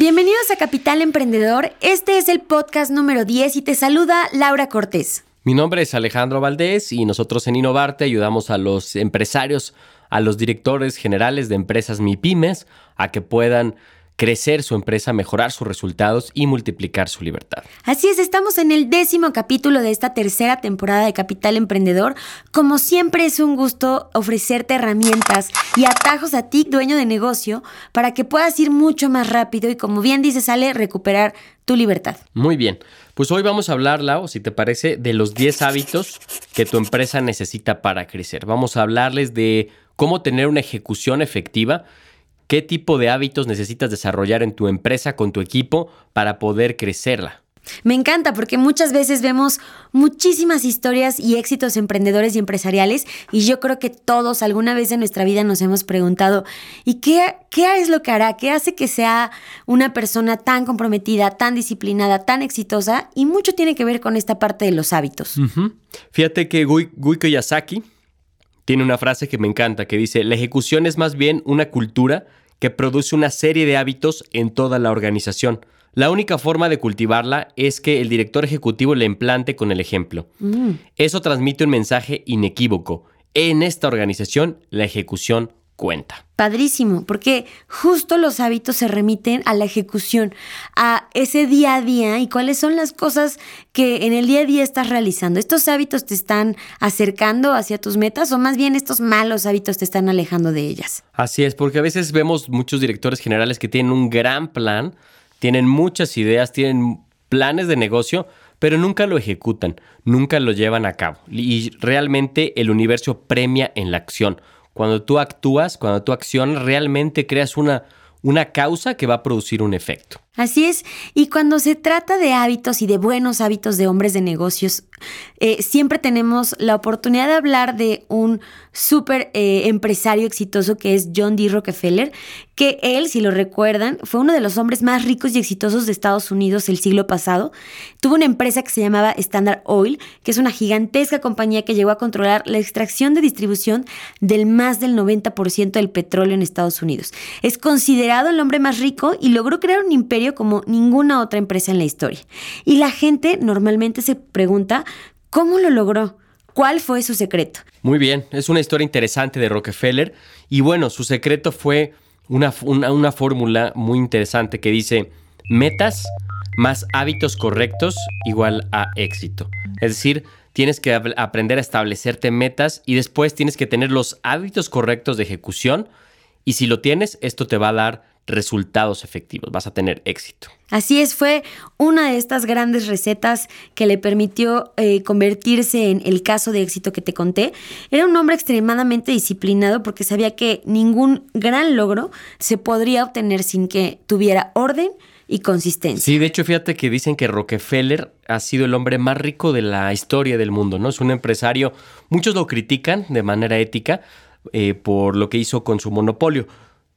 Bienvenidos a Capital Emprendedor. Este es el podcast número 10 y te saluda Laura Cortés. Mi nombre es Alejandro Valdés y nosotros en Innovarte ayudamos a los empresarios, a los directores generales de empresas MIPIMES a que puedan crecer su empresa, mejorar sus resultados y multiplicar su libertad. Así es, estamos en el décimo capítulo de esta tercera temporada de Capital Emprendedor. Como siempre es un gusto ofrecerte herramientas y atajos a ti, dueño de negocio, para que puedas ir mucho más rápido y como bien dice Sale, recuperar tu libertad. Muy bien, pues hoy vamos a hablar, Lau, si te parece, de los 10 hábitos que tu empresa necesita para crecer. Vamos a hablarles de cómo tener una ejecución efectiva qué tipo de hábitos necesitas desarrollar en tu empresa con tu equipo para poder crecerla. Me encanta porque muchas veces vemos muchísimas historias y éxitos emprendedores y empresariales y yo creo que todos alguna vez en nuestra vida nos hemos preguntado, ¿y qué, qué es lo que hará? ¿Qué hace que sea una persona tan comprometida, tan disciplinada, tan exitosa? Y mucho tiene que ver con esta parte de los hábitos. Fíjate que Guiko Yasaki tiene una frase que me encanta que dice, la ejecución es más bien una cultura que produce una serie de hábitos en toda la organización. La única forma de cultivarla es que el director ejecutivo le implante con el ejemplo. Mm. Eso transmite un mensaje inequívoco. En esta organización, la ejecución cuenta. Padrísimo, porque justo los hábitos se remiten a la ejecución, a ese día a día y cuáles son las cosas que en el día a día estás realizando. ¿Estos hábitos te están acercando hacia tus metas o más bien estos malos hábitos te están alejando de ellas? Así es, porque a veces vemos muchos directores generales que tienen un gran plan, tienen muchas ideas, tienen planes de negocio, pero nunca lo ejecutan, nunca lo llevan a cabo. Y realmente el universo premia en la acción cuando tú actúas, cuando tú accionas, realmente creas una, una causa que va a producir un efecto. Así es, y cuando se trata de hábitos y de buenos hábitos de hombres de negocios, eh, siempre tenemos la oportunidad de hablar de un súper eh, empresario exitoso que es John D. Rockefeller, que él, si lo recuerdan, fue uno de los hombres más ricos y exitosos de Estados Unidos el siglo pasado. Tuvo una empresa que se llamaba Standard Oil, que es una gigantesca compañía que llegó a controlar la extracción de distribución del más del 90% del petróleo en Estados Unidos. Es considerado el hombre más rico y logró crear un imperio como ninguna otra empresa en la historia. Y la gente normalmente se pregunta, ¿cómo lo logró? ¿Cuál fue su secreto? Muy bien, es una historia interesante de Rockefeller y bueno, su secreto fue una, una, fórmula muy interesante que dice metas más hábitos correctos igual a éxito. Es decir, tienes que aprender a establecerte metas y después tienes que tener los hábitos correctos de ejecución y si lo tienes, esto te va a dar resultados efectivos, vas a tener éxito. Así es, fue una de estas grandes recetas que le permitió eh, convertirse en el caso de éxito que te conté. Era un hombre extremadamente disciplinado porque sabía que ningún gran logro se podría obtener sin que tuviera orden y consistencia. Sí, de hecho, fíjate que dicen que Rockefeller ha sido el hombre más rico de la historia del mundo, ¿no? Es un empresario, muchos lo critican de manera ética eh, por lo que hizo con su monopolio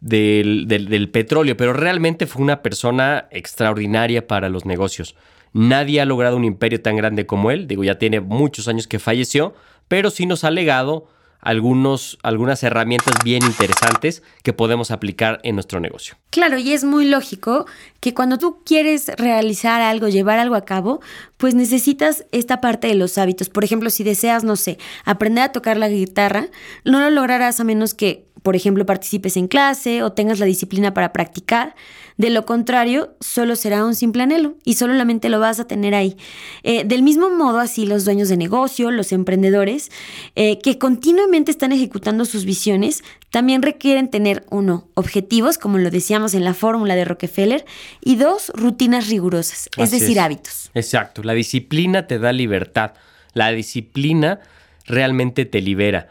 del, petróleo, pero realmente fue una persona extraordinaria para los negocios. Nadie ha logrado un imperio tan grande como él, digo, ya tiene muchos años que falleció, pero sí nos ha legado algunos, algunas herramientas bien interesantes que podemos aplicar en nuestro negocio. Claro, y es muy lógico que cuando tú quieres realizar algo, llevar algo a cabo, pues necesitas esta parte de los hábitos. Por ejemplo, si deseas, no sé, aprender a tocar la guitarra, no lo lograrás a menos que por ejemplo, participes en clase o tengas la disciplina para practicar. De lo contrario, solo será un simple anhelo y solamente lo vas a tener ahí. Eh, del mismo modo, así los dueños de negocio, los emprendedores, eh, que continuamente están ejecutando sus visiones, también requieren tener, uno, objetivos, como lo decíamos en la fórmula de Rockefeller, y dos, rutinas rigurosas, es decir, hábitos. Exacto, la disciplina te da libertad, la disciplina realmente te libera.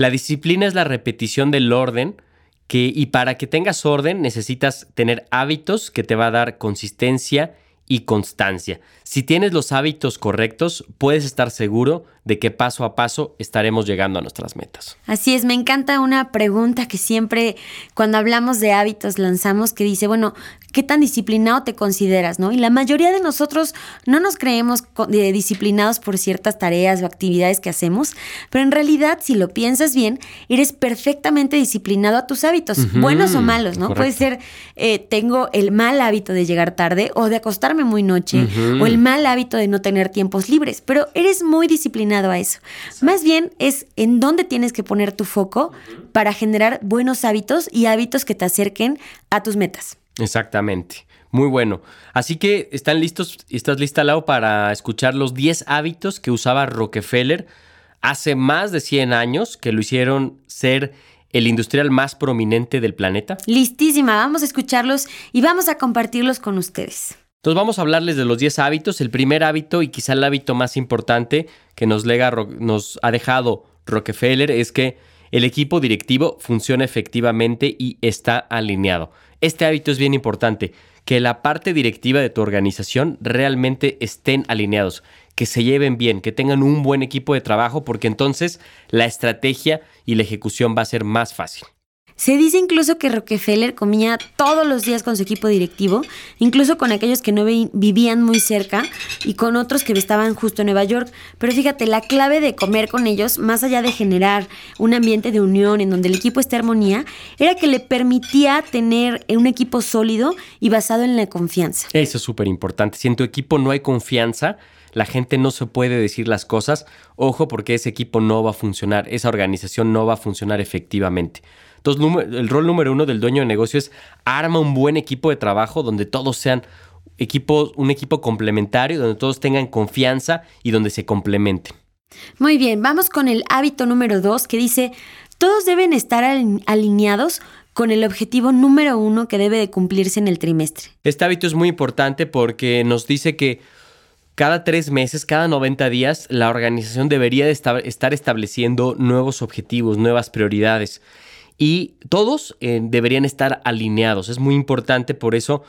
La disciplina es la repetición del orden que, y para que tengas orden necesitas tener hábitos que te va a dar consistencia y constancia. Si tienes los hábitos correctos, puedes estar seguro de que paso a paso estaremos llegando a nuestras metas. Así es, me encanta una pregunta que siempre cuando hablamos de hábitos lanzamos que dice, bueno, ¿qué tan disciplinado te consideras? ¿no? Y la mayoría de nosotros no nos creemos disciplinados por ciertas tareas o actividades que hacemos, pero en realidad, si lo piensas bien, eres perfectamente disciplinado a tus hábitos, buenos o malos, ¿no? Puede ser, eh, tengo el mal hábito de llegar tarde o de acostarme muy noche o el mal hábito de no tener tiempos libres, pero eres muy disciplinado a eso. Más bien es en dónde tienes que poner tu foco para generar buenos hábitos y hábitos que te acerquen a tus metas. Exactamente. Muy bueno. Así que están listos, estás lista, Lau, para escuchar los 10 hábitos que usaba Rockefeller hace más de 100 años, que lo hicieron ser el industrial más prominente del planeta. Listísima, vamos a escucharlos y vamos a compartirlos con ustedes. Entonces vamos a hablarles de los 10 hábitos. El primer hábito y quizá el hábito más importante que nos, lega, nos ha dejado Rockefeller es que el equipo directivo funciona efectivamente y está alineado. Este hábito es bien importante, que la parte directiva de tu organización realmente estén alineados, que se lleven bien, que tengan un buen equipo de trabajo, porque entonces la estrategia y la ejecución va a ser más fácil. Se dice incluso que Rockefeller comía todos los días con su equipo directivo, incluso con aquellos que no vivían muy cerca y con otros que estaban justo en Nueva York. Pero fíjate, la clave de comer con ellos, más allá de generar un ambiente de unión en donde el equipo esté armonía, era que le permitía tener un equipo sólido y basado en la confianza. Eso es súper importante. Si en tu equipo no hay confianza, la gente no se puede decir las cosas, ojo porque ese equipo no va a funcionar, esa organización no va a funcionar efectivamente. Entonces, el rol número uno del dueño de negocio es arma un buen equipo de trabajo donde todos sean equipos, un equipo complementario, donde todos tengan confianza y donde se complementen. Muy bien, vamos con el hábito número dos que dice, todos deben estar alineados con el objetivo número uno que debe de cumplirse en el trimestre. Este hábito es muy importante porque nos dice que cada tres meses, cada 90 días, la organización debería de estar estableciendo nuevos objetivos, nuevas prioridades y todos eh, deberían estar alineados. Es muy importante por eso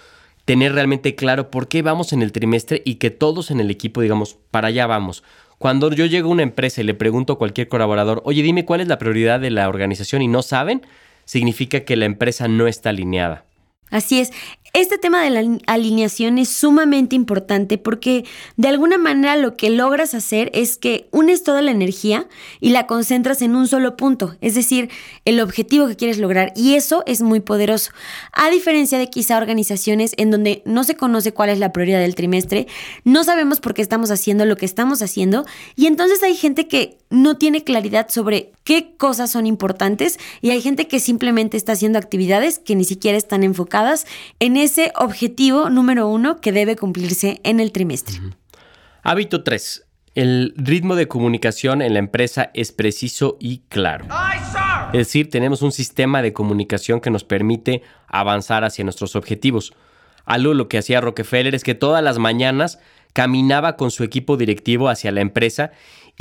tener realmente claro por qué vamos en el trimestre y que todos en el equipo digamos, para allá vamos. Cuando yo llego a una empresa y le pregunto a cualquier colaborador, oye, dime cuál es la prioridad de la organización y no saben, significa que la empresa no está alineada. Así es. Este tema de la alineación es sumamente importante porque de alguna manera lo que logras hacer es que unes toda la energía y la concentras en un solo punto, es decir, el objetivo que quieres lograr y eso es muy poderoso. A diferencia de quizá organizaciones en donde no se conoce cuál es la prioridad del trimestre, no sabemos por qué estamos haciendo lo que estamos haciendo y entonces hay gente que no tiene claridad sobre qué cosas son importantes y hay gente que simplemente está haciendo actividades que ni siquiera están enfocadas en ese objetivo número uno que debe cumplirse en el trimestre. Hábito 3. El ritmo de comunicación en la empresa es preciso y claro. Es decir, tenemos un sistema de comunicación que nos permite avanzar hacia nuestros objetivos. Algo lo que hacía Rockefeller es que todas las mañanas caminaba con su equipo directivo hacia la empresa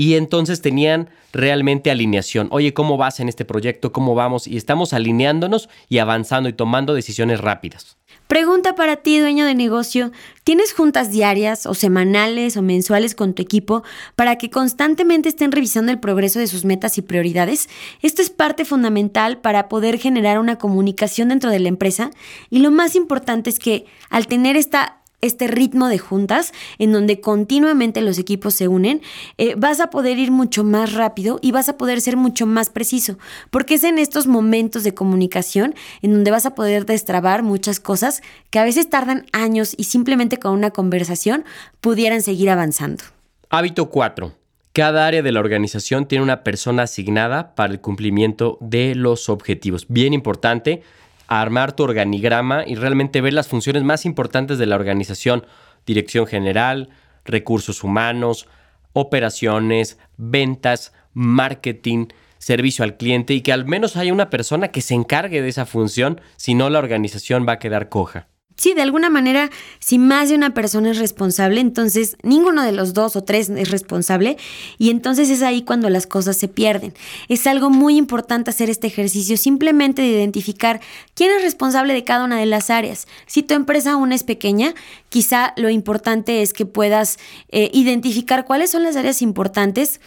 y entonces tenían realmente alineación. Oye, ¿cómo vas en este proyecto? ¿Cómo vamos? Y estamos alineándonos y avanzando y tomando decisiones rápidas. Pregunta para ti, dueño de negocio, ¿tienes juntas diarias o semanales o mensuales con tu equipo para que constantemente estén revisando el progreso de sus metas y prioridades? Esto es parte fundamental para poder generar una comunicación dentro de la empresa y lo más importante es que al tener esta este ritmo de juntas en donde continuamente los equipos se unen, eh, vas a poder ir mucho más rápido y vas a poder ser mucho más preciso, porque es en estos momentos de comunicación en donde vas a poder destrabar muchas cosas que a veces tardan años y simplemente con una conversación pudieran seguir avanzando. Hábito 4. Cada área de la organización tiene una persona asignada para el cumplimiento de los objetivos. Bien importante, armar tu organigrama y realmente ver las funciones más importantes de la organización, dirección general, recursos humanos, operaciones, ventas, marketing, servicio al cliente y que al menos haya una persona que se encargue de esa función, si no la organización va a quedar coja. Sí, de alguna manera, si más de una persona es responsable, entonces ninguno de los dos o tres es responsable y entonces es ahí cuando las cosas se pierden. Es algo muy importante hacer este ejercicio simplemente de identificar quién es responsable de cada una de las áreas. Si tu empresa aún es pequeña, quizá lo importante es que puedas eh, identificar cuáles son las áreas importantes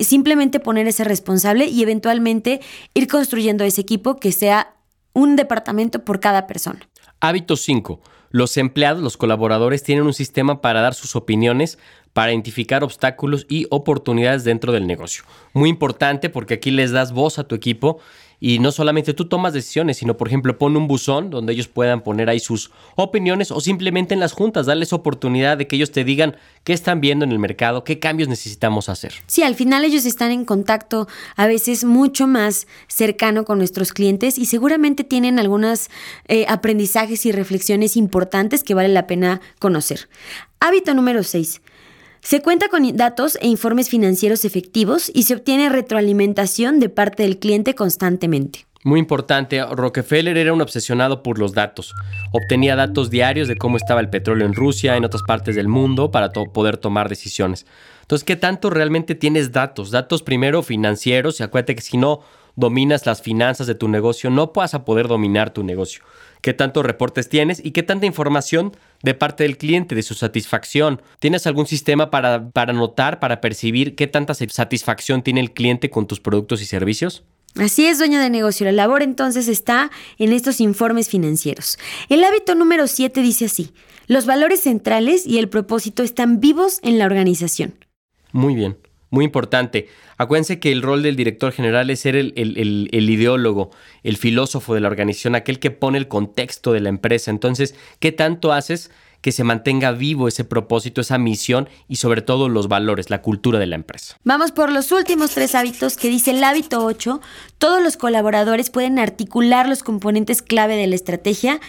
simplemente poner ese responsable y eventualmente ir construyendo ese equipo que sea un departamento por cada persona. Hábito 5. Los empleados, los colaboradores tienen un sistema para dar sus opiniones, para identificar obstáculos y oportunidades dentro del negocio. Muy importante porque aquí les das voz a tu equipo y no solamente tú tomas decisiones, sino por ejemplo pon un buzón donde ellos puedan poner ahí sus opiniones o simplemente en las juntas darles oportunidad de que ellos te digan qué están viendo en el mercado, qué cambios necesitamos hacer. Sí, al final ellos están en contacto a veces mucho más cercano con nuestros clientes y seguramente tienen algunos eh, aprendizajes y reflexiones importantes que vale la pena conocer. Hábito número 6. Se cuenta con datos e informes financieros efectivos y se obtiene retroalimentación de parte del cliente constantemente. Muy importante, Rockefeller era un obsesionado por los datos. Obtenía datos diarios de cómo estaba el petróleo en Rusia, en otras partes del mundo, para poder tomar decisiones. Entonces, ¿qué tanto realmente tienes datos? Datos primero financieros, y acuérdate que si no dominas las finanzas de tu negocio, no vas a poder dominar tu negocio qué tantos reportes tienes y qué tanta información de parte del cliente, de su satisfacción. ¿Tienes algún sistema para, para notar, para percibir qué tanta satisfacción tiene el cliente con tus productos y servicios? Así es, dueño de negocio. La labor entonces está en estos informes financieros. El hábito número 7 dice así, los valores centrales y el propósito están vivos en la organización. Muy bien. Muy importante. Acuérdense que el rol del director general es ser el, ideólogo, el filósofo de la organización, aquel que pone el contexto de la empresa. Entonces, ¿qué tanto haces que se mantenga vivo ese propósito, esa misión y sobre todo los valores, la cultura de la empresa? Vamos por los últimos tres hábitos que dice el hábito 8. Todos los colaboradores pueden articular los componentes clave de la estrategia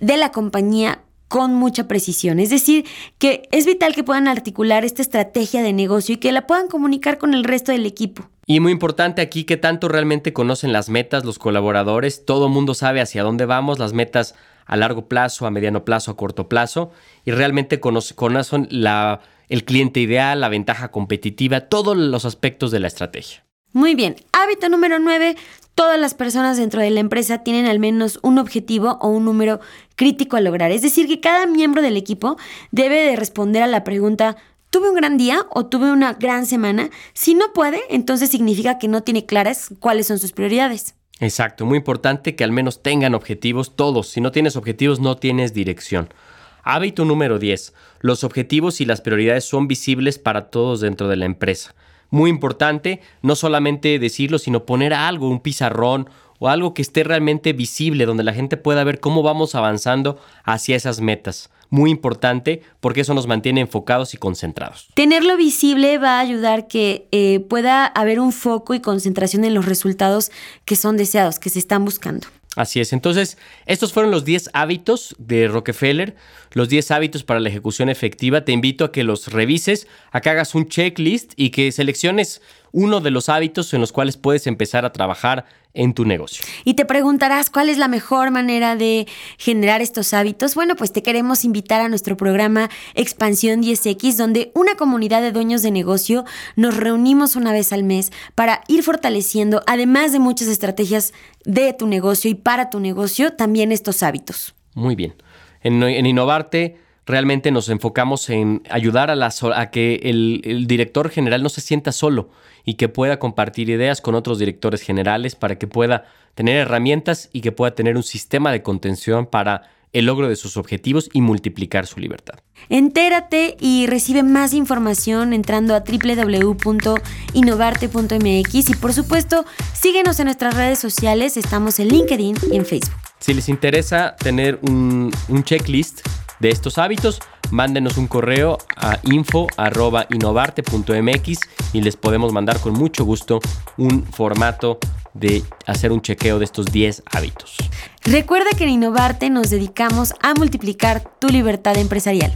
de la compañía con mucha precisión. Es decir, que es vital que puedan articular esta estrategia de negocio y que la puedan comunicar con el resto del equipo. Y muy importante aquí que tanto realmente conocen las metas los colaboradores, todo mundo sabe hacia dónde vamos, las metas a largo plazo, a mediano plazo, a corto plazo, y realmente conocen el cliente ideal, la ventaja competitiva, todos los aspectos de la estrategia. Muy bien, hábito número 9, todas las personas dentro de la empresa tienen al menos un objetivo o un número crítico a lograr. Es decir, que cada miembro del equipo debe de responder a la pregunta, ¿tuve un gran día o tuve una gran semana? Si no puede, entonces significa que no tiene claras cuáles son sus prioridades. Exacto, muy importante que al menos tengan objetivos todos. Si no tienes objetivos, no tienes dirección. Hábito número 10. Los objetivos y las prioridades son visibles para todos dentro de la empresa muy importante, no solamente decirlo, sino poner algo, un pizarrón o algo que esté realmente visible, donde la gente pueda ver cómo vamos avanzando hacia esas metas. Muy importante porque eso nos mantiene enfocados y concentrados. Tenerlo visible va a ayudar que eh, pueda haber un foco y concentración en los resultados que son deseados, que se están buscando. Así es. Entonces, estos fueron los 10 hábitos de Rockefeller, los 10 hábitos para la ejecución efectiva. Te invito a que los revises, a que hagas un checklist y que selecciones uno de los hábitos en los cuales puedes empezar a trabajar en tu negocio. Y te preguntarás cuál es la mejor manera de generar estos hábitos. Bueno, pues te queremos invitar a nuestro programa Expansión 10X, donde una comunidad de dueños de negocio nos reunimos una vez al mes para ir fortaleciendo, además de muchas estrategias de tu negocio y para tu negocio, también estos hábitos. Muy bien. En, en Innovarte realmente nos enfocamos en ayudar a, la, a que el, director general no se sienta solo y que pueda compartir ideas con otros directores generales para que pueda tener herramientas y que pueda tener un sistema de contención para el logro de sus objetivos y multiplicar su libertad. Entérate y recibe más información entrando a www.innovarte.mx y por supuesto síguenos en nuestras redes sociales, estamos en LinkedIn y en Facebook. Si les interesa tener un, un checklist, de estos hábitos, mándenos un correo a info.innovarte.mx y les podemos mandar con mucho gusto un formato de hacer un chequeo de estos 10 hábitos. Recuerda que en Innovarte nos dedicamos a multiplicar tu libertad empresarial.